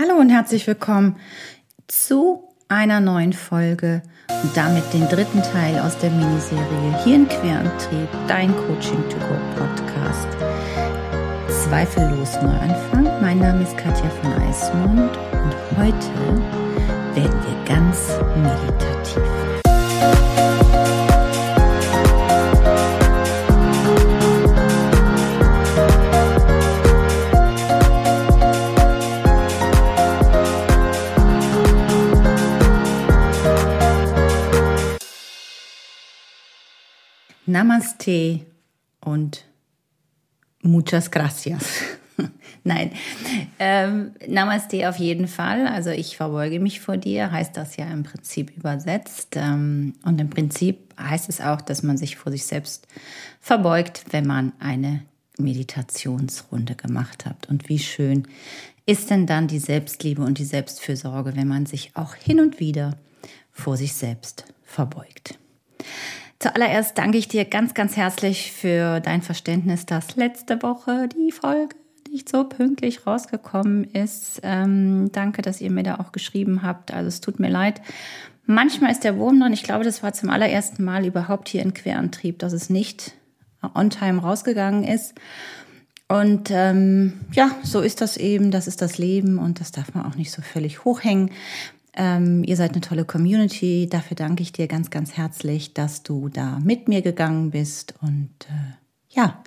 Hallo und herzlich willkommen zu einer neuen Folge und damit den dritten Teil aus der Miniserie hier in dein Coaching to Go Podcast. Zweifellos Neuanfang. Mein Name ist Katja von Eismund und heute werden wir ganz meditativ. Namaste und muchas gracias. Nein, ähm, Namaste auf jeden Fall. Also ich verbeuge mich vor dir, heißt das ja im Prinzip übersetzt. Ähm, und im Prinzip heißt es auch, dass man sich vor sich selbst verbeugt, wenn man eine Meditationsrunde gemacht hat. Und wie schön ist denn dann die Selbstliebe und die Selbstfürsorge, wenn man sich auch hin und wieder vor sich selbst verbeugt. Zuallererst danke ich dir ganz, ganz herzlich für dein Verständnis, dass letzte Woche die Folge nicht so pünktlich rausgekommen ist. Ähm, danke, dass ihr mir da auch geschrieben habt. Also es tut mir leid. Manchmal ist der Wurm drin. Ich glaube, das war zum allerersten Mal überhaupt hier in Querantrieb, dass es nicht on time rausgegangen ist. Und ähm, ja, so ist das eben, das ist das Leben und das darf man auch nicht so völlig hochhängen. Ähm, ihr seid eine tolle Community. Dafür danke ich dir ganz, ganz herzlich, dass du da mit mir gegangen bist. Und äh, ja,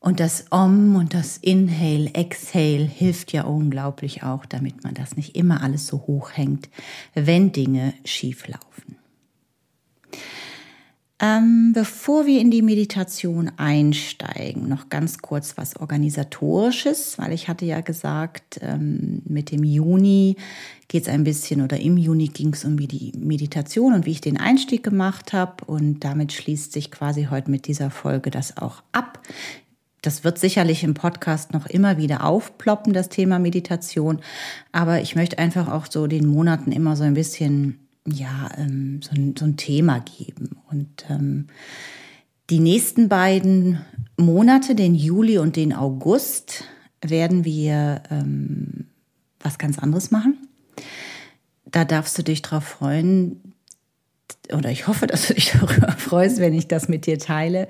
und das Om und das Inhale, Exhale hilft ja unglaublich auch, damit man das nicht immer alles so hoch hängt, wenn Dinge schief laufen. Ähm, bevor wir in die Meditation einsteigen, noch ganz kurz was organisatorisches, weil ich hatte ja gesagt, ähm, mit dem Juni geht es ein bisschen oder im Juni ging es um die Meditation und wie ich den Einstieg gemacht habe und damit schließt sich quasi heute mit dieser Folge das auch ab. Das wird sicherlich im Podcast noch immer wieder aufploppen, das Thema Meditation, aber ich möchte einfach auch so den Monaten immer so ein bisschen ja, ähm, so, ein, so, ein, Thema geben. Und ähm, die nächsten beiden Monate, den Juli und den August, werden wir ähm, was ganz anderes machen. Da darfst du dich drauf freuen, oder ich hoffe, dass du dich darüber freust, wenn ich das mit dir teile.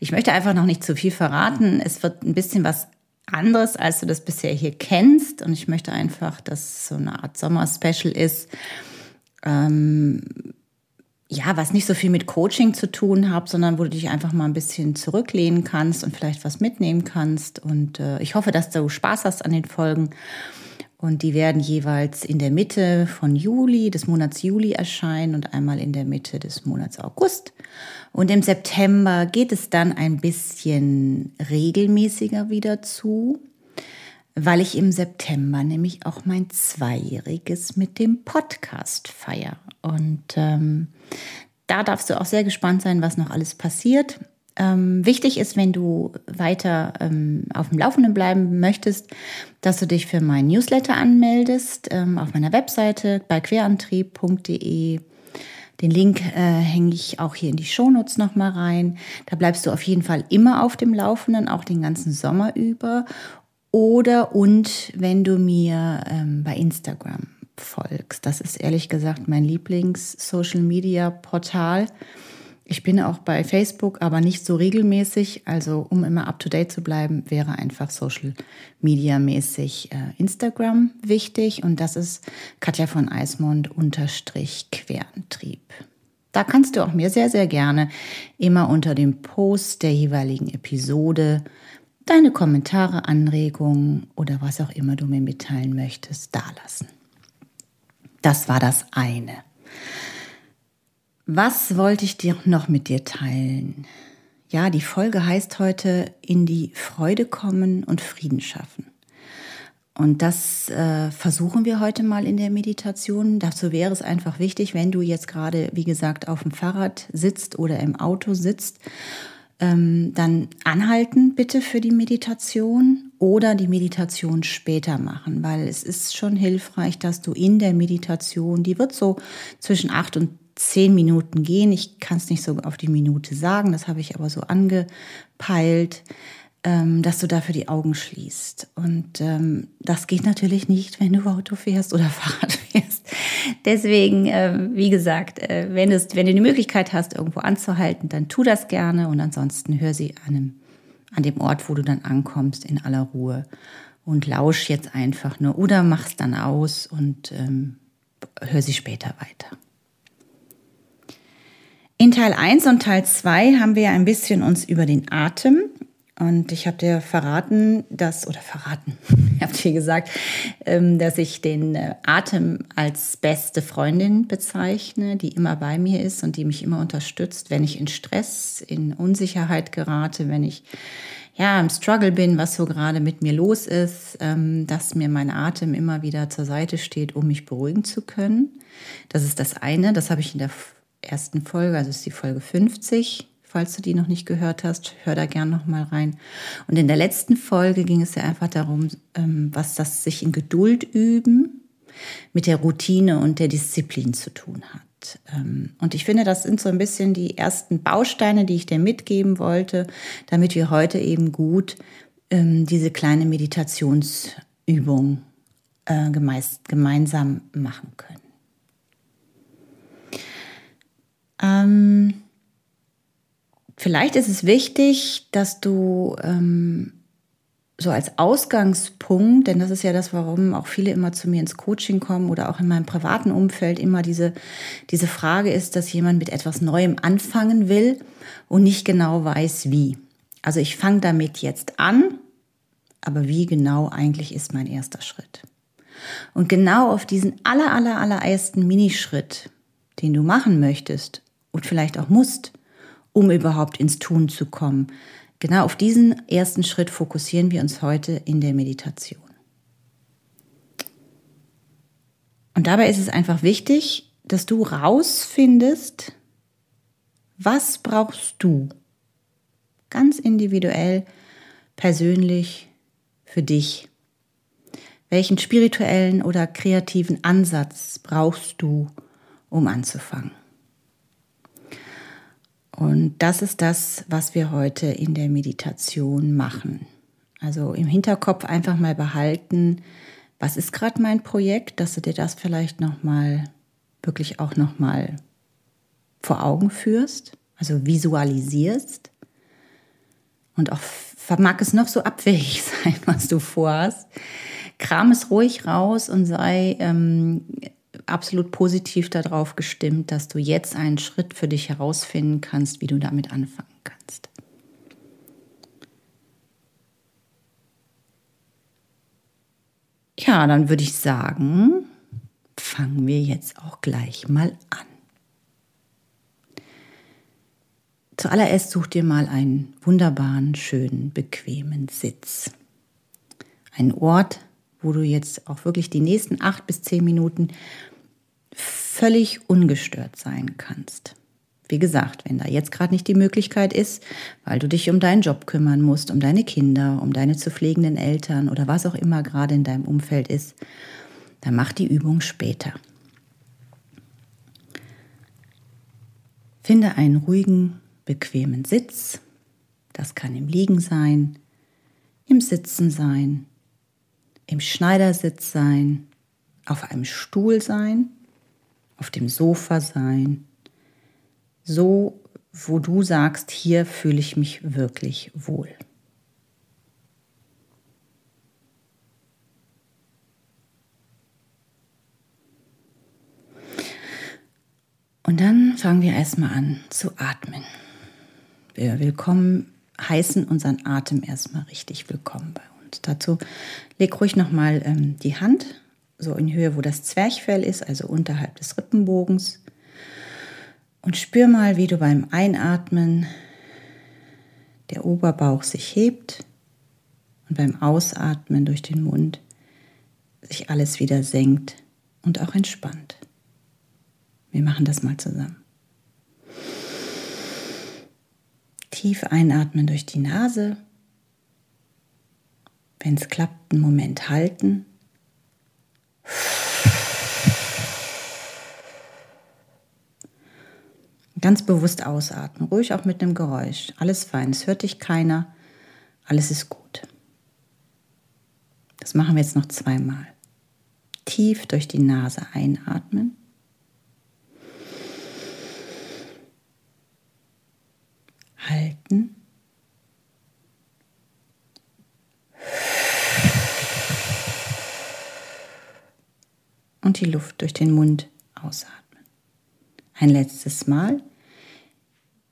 Ich möchte einfach noch nicht zu viel verraten. Es wird ein bisschen was anderes, als du das bisher hier kennst. Und ich möchte einfach, dass es so eine Art Sommer-Special ist ähm, ja, was nicht so viel mit Coaching zu tun hat, sondern wo du dich einfach mal ein bisschen zurücklehnen kannst und vielleicht was mitnehmen kannst. Und äh, ich hoffe, dass du Spaß hast an den Folgen. Und die werden jeweils in der Mitte von Juli, des Monats Juli erscheinen und einmal in der Mitte des Monats August. Und im September geht es dann ein bisschen regelmäßiger wieder zu weil ich im September nämlich auch mein Zweijähriges mit dem Podcast feiere. Und ähm, da darfst du auch sehr gespannt sein, was noch alles passiert. Ähm, wichtig ist, wenn du weiter ähm, auf dem Laufenden bleiben möchtest, dass du dich für meinen Newsletter anmeldest ähm, auf meiner Webseite bei querantrieb.de. Den Link äh, hänge ich auch hier in die Shownotes nochmal rein. Da bleibst du auf jeden Fall immer auf dem Laufenden, auch den ganzen Sommer über. Oder und wenn du mir ähm, bei Instagram folgst. Das ist ehrlich gesagt mein Lieblings-Social-Media-Portal. Ich bin auch bei Facebook, aber nicht so regelmäßig. Also um immer up-to-date zu bleiben, wäre einfach Social-Media-mäßig äh, Instagram wichtig. Und das ist Katja von Eismond unterstrich Querantrieb. Da kannst du auch mir sehr, sehr gerne immer unter dem Post der jeweiligen Episode deine Kommentare, Anregungen oder was auch immer du mir mitteilen möchtest, dalassen. Das war das eine. Was wollte ich dir noch mit dir teilen? Ja, die Folge heißt heute in die Freude kommen und Frieden schaffen. Und das äh, versuchen wir heute mal in der Meditation. Dazu wäre es einfach wichtig, wenn du jetzt gerade, wie gesagt, auf dem Fahrrad sitzt oder im Auto sitzt ähm, dann anhalten bitte für die Meditation oder die Meditation später machen, weil es ist schon hilfreich, dass du in der Meditation, die wird so zwischen acht und zehn Minuten gehen. Ich kann es nicht so auf die Minute sagen, das habe ich aber so angepeilt. Ähm, dass du dafür die Augen schließt. Und ähm, das geht natürlich nicht, wenn du Auto fährst oder Fahrrad fährst. Deswegen, äh, wie gesagt, äh, wenn, wenn du die Möglichkeit hast, irgendwo anzuhalten, dann tu das gerne und ansonsten hör sie an, einem, an dem Ort, wo du dann ankommst, in aller Ruhe und lausch jetzt einfach nur oder mach's dann aus und ähm, hör sie später weiter. In Teil 1 und Teil 2 haben wir ein bisschen uns über den Atem und ich habe dir verraten, dass, oder verraten, ich habe dir gesagt, ähm, dass ich den äh, Atem als beste Freundin bezeichne, die immer bei mir ist und die mich immer unterstützt, wenn ich in Stress, in Unsicherheit gerate, wenn ich ja im Struggle bin, was so gerade mit mir los ist, ähm, dass mir mein Atem immer wieder zur Seite steht, um mich beruhigen zu können. Das ist das eine, das habe ich in der ersten Folge, also ist die Folge 50 Falls du die noch nicht gehört hast, hör da gern noch mal rein. Und in der letzten Folge ging es ja einfach darum, ähm, was das sich in Geduld üben mit der Routine und der Disziplin zu tun hat. Ähm, und ich finde, das sind so ein bisschen die ersten Bausteine, die ich dir mitgeben wollte, damit wir heute eben gut ähm, diese kleine Meditationsübung äh, gemeinsam machen können. Ähm, Vielleicht ist es wichtig, dass du ähm, so als Ausgangspunkt, denn das ist ja das, warum auch viele immer zu mir ins Coaching kommen oder auch in meinem privaten Umfeld immer diese, diese Frage ist, dass jemand mit etwas Neuem anfangen will und nicht genau weiß, wie. Also ich fange damit jetzt an, aber wie genau eigentlich ist mein erster Schritt? Und genau auf diesen aller, aller, aller ersten Minischritt, den du machen möchtest und vielleicht auch musst, um überhaupt ins Tun zu kommen. Genau auf diesen ersten Schritt fokussieren wir uns heute in der Meditation. Und dabei ist es einfach wichtig, dass du rausfindest, was brauchst du ganz individuell, persönlich für dich. Welchen spirituellen oder kreativen Ansatz brauchst du, um anzufangen? Und das ist das, was wir heute in der Meditation machen. Also im Hinterkopf einfach mal behalten, was ist gerade mein Projekt, dass du dir das vielleicht noch mal wirklich auch noch mal vor Augen führst, also visualisierst und auch vermag es noch so abwegig sein, was du vorhast. Kram es ruhig raus und sei ähm, absolut positiv darauf gestimmt, dass du jetzt einen Schritt für dich herausfinden kannst, wie du damit anfangen kannst. Ja, dann würde ich sagen, fangen wir jetzt auch gleich mal an. Zuallererst such dir mal einen wunderbaren, schönen, bequemen Sitz. Einen Ort, wo du jetzt auch wirklich die nächsten acht bis zehn Minuten völlig ungestört sein kannst. Wie gesagt, wenn da jetzt gerade nicht die Möglichkeit ist, weil du dich um deinen Job kümmern musst, um deine Kinder, um deine zu pflegenden Eltern oder was auch immer gerade in deinem Umfeld ist, dann mach die Übung später. Finde einen ruhigen, bequemen Sitz. Das kann im Liegen sein, im Sitzen sein, im Schneidersitz sein, auf einem Stuhl sein auf dem Sofa sein, so wo du sagst, hier fühle ich mich wirklich wohl. Und dann fangen wir erstmal an zu atmen. Wir willkommen heißen unseren Atem erstmal richtig willkommen bei uns. Dazu leg ruhig nochmal ähm, die Hand so in Höhe, wo das Zwerchfell ist, also unterhalb des Rippenbogens. Und spür mal, wie du beim Einatmen der Oberbauch sich hebt und beim Ausatmen durch den Mund sich alles wieder senkt und auch entspannt. Wir machen das mal zusammen. Tief einatmen durch die Nase. Wenn es klappt, einen Moment halten Ganz bewusst ausatmen, ruhig auch mit einem Geräusch. Alles fein, es hört dich keiner. Alles ist gut. Das machen wir jetzt noch zweimal. Tief durch die Nase einatmen. Halten. Und die Luft durch den Mund ausatmen. Ein letztes Mal.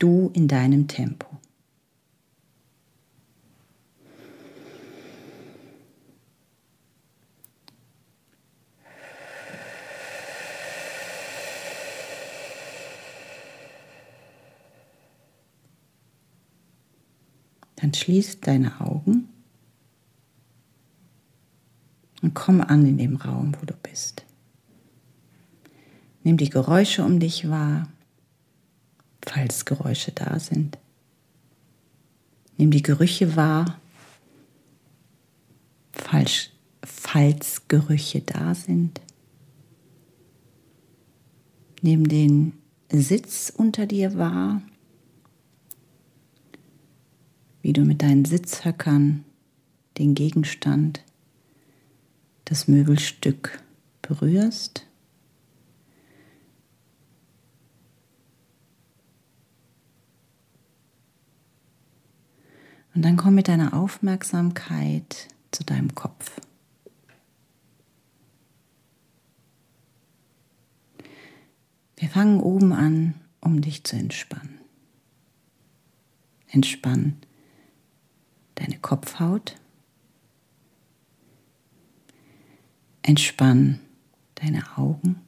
Du in deinem Tempo. Dann schließ deine Augen und komm an in dem Raum, wo du bist. Nimm die Geräusche um dich wahr, falls Geräusche da sind. Nimm die Gerüche wahr, falls, falls Gerüche da sind. Nimm den Sitz unter dir wahr, wie du mit deinen Sitzhöckern den Gegenstand, das Möbelstück berührst. Und dann komm mit deiner Aufmerksamkeit zu deinem Kopf. Wir fangen oben an, um dich zu entspannen. Entspann deine Kopfhaut. Entspann deine Augen.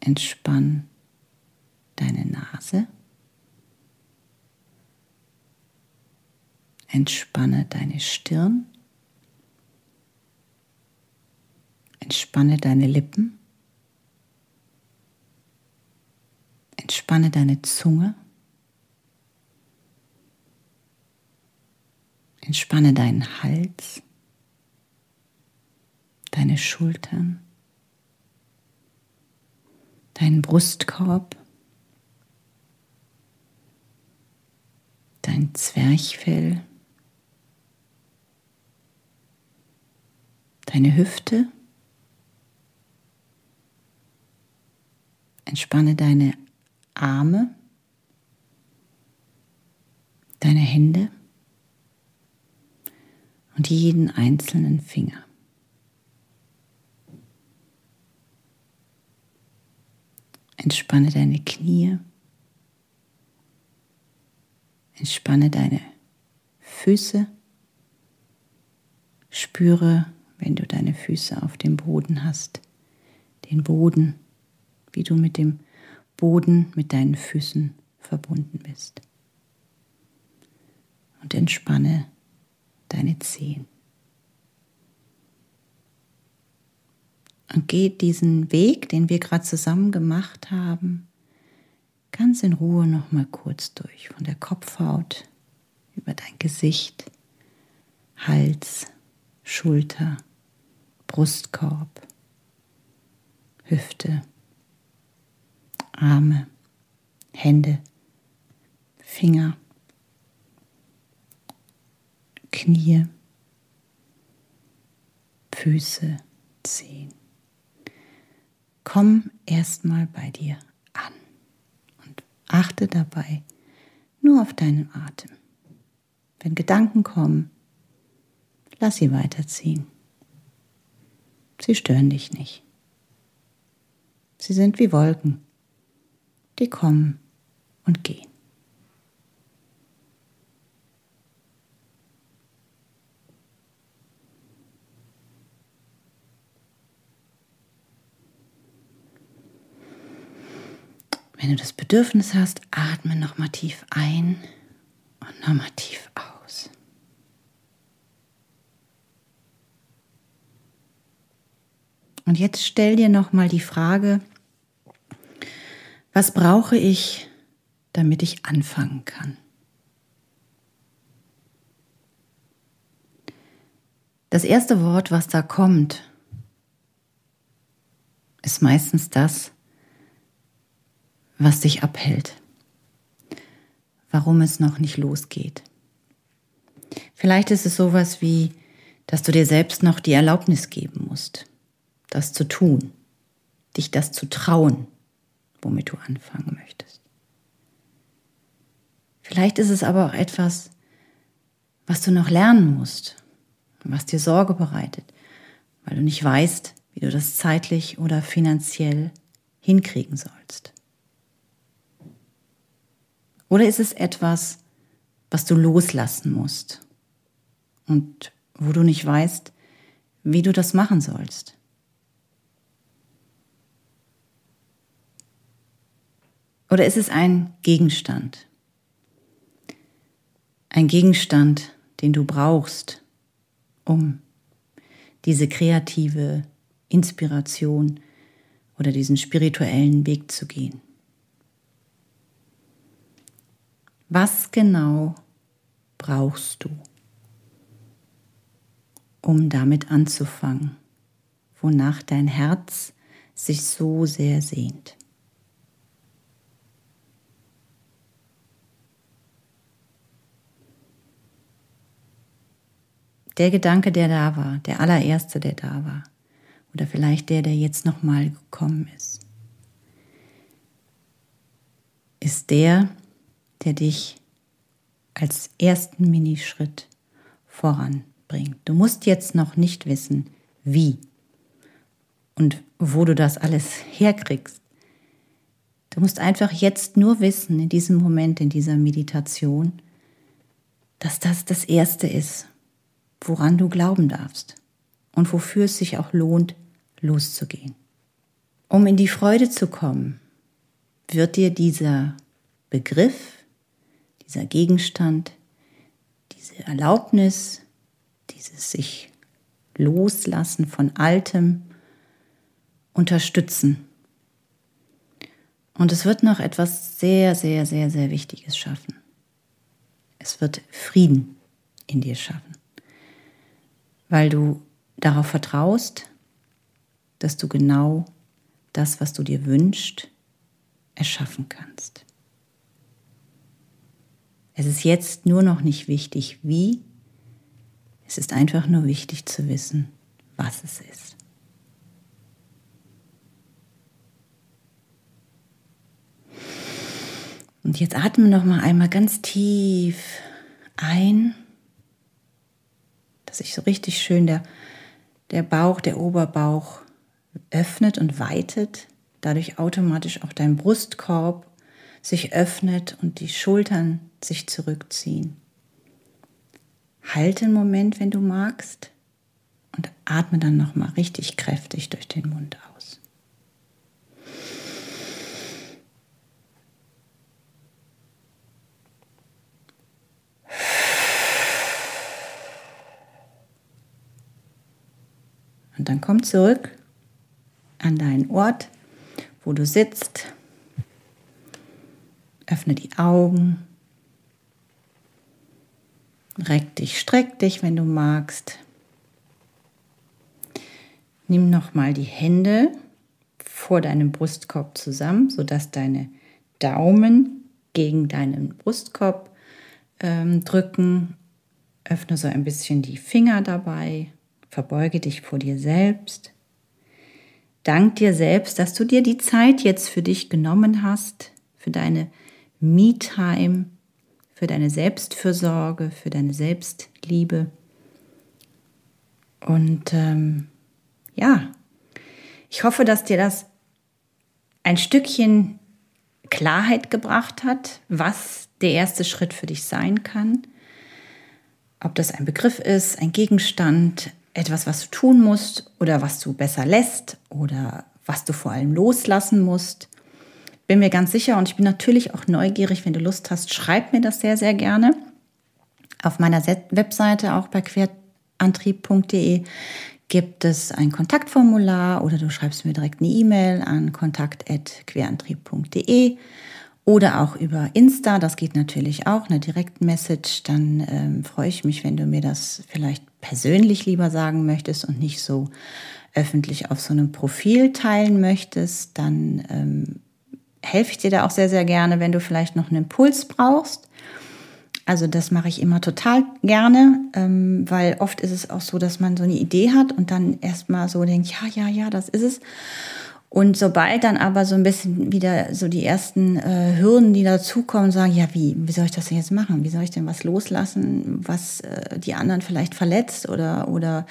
Entspann deine Nase. Entspanne deine Stirn. Entspanne deine Lippen. Entspanne deine Zunge. Entspanne deinen Hals, deine Schultern, deinen Brustkorb, dein Zwerchfell, deine Hüfte. Entspanne deine Arme, deine Hände und jeden einzelnen Finger. Entspanne deine Knie. Entspanne deine Füße. Spüre, wenn du deine Füße auf dem Boden hast, den Boden, wie du mit dem Boden mit deinen Füßen verbunden bist. Und entspanne deine Zehen. Und geh diesen Weg, den wir gerade zusammen gemacht haben, ganz in Ruhe noch mal kurz durch, von der Kopfhaut über dein Gesicht, Hals, Schulter, Brustkorb, Hüfte, Arme, Hände, Finger, Knie, Füße, Zehen. Komm erstmal bei dir achte dabei nur auf deinen Atem. Wenn Gedanken kommen, lass sie weiterziehen. Sie stören dich nicht. Sie sind wie Wolken die kommen und gehen. Wenn du das Bedürfnis hast, atme nochmal tief ein und nochmal tief aus. Und jetzt stell dir nochmal die Frage, was brauche ich, damit ich anfangen kann? Das erste Wort, was da kommt, ist meistens das, was dich abhält. warum es noch nicht losgeht. Vielleicht ist es sowas wie, dass du dir selbst noch die Erlaubnis geben musst, das zu tun, dich das zu trauen, womit du anfangen möchtest. Vielleicht ist es aber auch etwas, was du noch lernen musst, was dir Sorge bereitet, weil du nicht weißt, wie du das zeitlich oder finanziell hinkriegen sollst. Oder ist es etwas, was du loslassen musst und wo du nicht weißt, wie du das machen sollst? Oder ist es ein Gegenstand? Ein Gegenstand, den du brauchst, um diese kreative Inspiration oder diesen spirituellen Weg zu gehen. Was genau brauchst du, um damit anzufangen, wonach dein Herz sich so sehr sehnt? Der Gedanke, der da war, der allererste, der da war, oder vielleicht der, der jetzt nochmal gekommen ist, ist der, der dich als ersten Minischritt voranbringt. Du musst jetzt noch nicht wissen, wie und wo du das alles herkriegst. Du musst einfach jetzt nur wissen, in diesem Moment, in dieser Meditation, dass das das Erste ist, woran du glauben darfst und wofür es sich auch lohnt, loszugehen. Um in die Freude zu kommen, wird dir dieser Begriff, dieser Gegenstand, diese Erlaubnis, dieses sich loslassen von Altem unterstützen. Und es wird noch etwas sehr, sehr, sehr, sehr Wichtiges schaffen. Es wird Frieden in dir schaffen weil du darauf vertraust, dass du genau das, was du dir wünschst, erschaffen kannst. Es ist jetzt nur noch nicht wichtig, wie, es ist einfach nur wichtig zu wissen, was es ist. Und jetzt atme noch mal einmal ganz tief ein dass sich so richtig schön der, der Bauch, der Oberbauch öffnet und weitet, dadurch automatisch auch dein Brustkorb sich öffnet und die Schultern sich zurückziehen. Halte einen Moment, wenn du magst, und atme dann noch mal richtig kräftig durch den Mund aus. Und dann komm zurück an deinen Ort, wo du sitzt. Öffne die Augen. Reck dich, streck dich, wenn du magst. Nimm nochmal die Hände vor deinem Brustkorb zusammen, sodass deine Daumen gegen deinen Brustkorb ähm, drücken. Öffne so ein bisschen die Finger dabei Verbeuge dich vor dir selbst. Dank dir selbst, dass du dir die Zeit jetzt für dich genommen hast, für deine Me-Time, für deine Selbstfürsorge, für deine Selbstliebe. Und ähm, ja, ich hoffe, dass dir das ein Stückchen Klarheit gebracht hat, was der erste Schritt für dich sein kann. Ob das ein Begriff ist, ein Gegenstand, etwas, was du tun musst oder was du besser lässt oder was du vor allem loslassen musst. Bin mir ganz sicher und ich bin natürlich auch neugierig, wenn du Lust hast, schreib mir das sehr, sehr gerne. Auf meiner Webseite, auch bei querantrieb.de, gibt es ein Kontaktformular oder du schreibst mir direkt eine E-Mail an kontakt.querantrieb.de oder auch über Insta, das geht natürlich auch, eine Direktmessage. Dann ähm, freue ich mich, wenn du mir das vielleicht persönlich lieber sagen möchtest und nicht so öffentlich auf so einem Profil teilen möchtest. Dann ähm, helfe ich dir da auch sehr, sehr gerne, wenn du vielleicht noch einen Impuls brauchst Also das mache ich immer total gerne, ähm, weil oft ist es auch so, dass man so eine Idee hat und dann erstmal so denkt, ja, ja, ja, das ist es. Und sobald dann aber so ein bisschen wieder so die ersten äh, Hürden, die dazukommen, sagen, ja, wie, wie soll ich das denn jetzt machen? Wie soll ich denn was loslassen, was äh, die anderen vielleicht verletzt oder, oder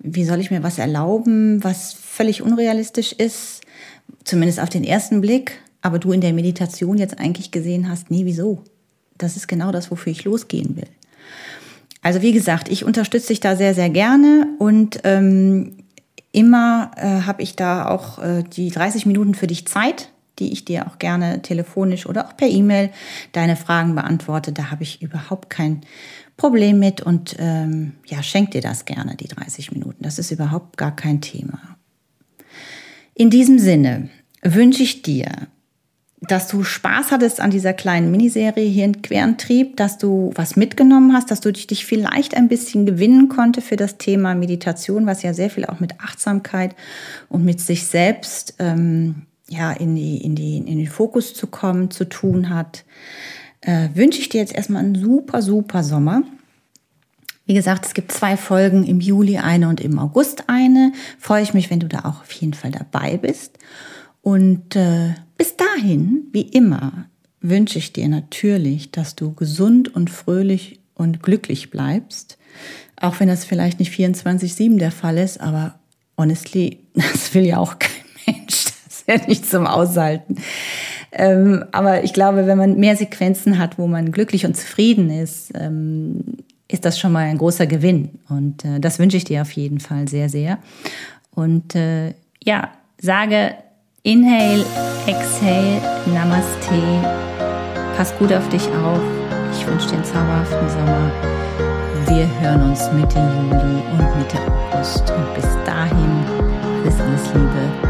wie soll ich mir was erlauben, was völlig unrealistisch ist, zumindest auf den ersten Blick, aber du in der Meditation jetzt eigentlich gesehen hast, nee, wieso? das ist genau das, wofür ich losgehen will. Also wie gesagt, ich unterstütze dich da sehr, sehr gerne und ähm, immer äh, habe ich da auch äh, die 30 Minuten für dich Zeit, die ich dir auch gerne telefonisch oder auch per E-Mail deine Fragen beantworte. Da habe ich überhaupt kein Problem mit und ähm, ja, schenk dir das gerne, die 30 Minuten. Das ist überhaupt gar kein Thema. In diesem Sinne wünsche ich dir dass du Spaß hattest an dieser kleinen Miniserie hier in Querentrieb, dass du was mitgenommen hast, dass du dich vielleicht ein bisschen gewinnen konnte für das Thema Meditation, was ja sehr viel auch mit Achtsamkeit und mit sich selbst ähm, ja, in, die, in, die, in den Fokus zu kommen, zu tun hat. Äh, wünsche ich dir jetzt erstmal einen super, super Sommer. Wie gesagt, es gibt zwei Folgen im Juli eine und im August eine. Freue ich mich, wenn du da auch auf jeden Fall dabei bist. Und äh, bis dahin, wie immer, wünsche ich dir natürlich, dass du gesund und fröhlich und glücklich bleibst. Auch wenn das vielleicht nicht 24-7 der Fall ist, aber honestly, das will ja auch kein Mensch. Das ist ja nicht zum Aushalten. Ähm, aber ich glaube, wenn man mehr Sequenzen hat, wo man glücklich und zufrieden ist, ähm, ist das schon mal ein großer Gewinn. Und äh, das wünsche ich dir auf jeden Fall sehr, sehr. Und äh, ja, sage Inhale, Exhale, Namaste. Pass gut auf dich auf. Ich wünsche dir einen zauberhaften Sommer. Wir hören uns Mitte Juli und Mitte August. Und bis dahin, alles, alles Liebe,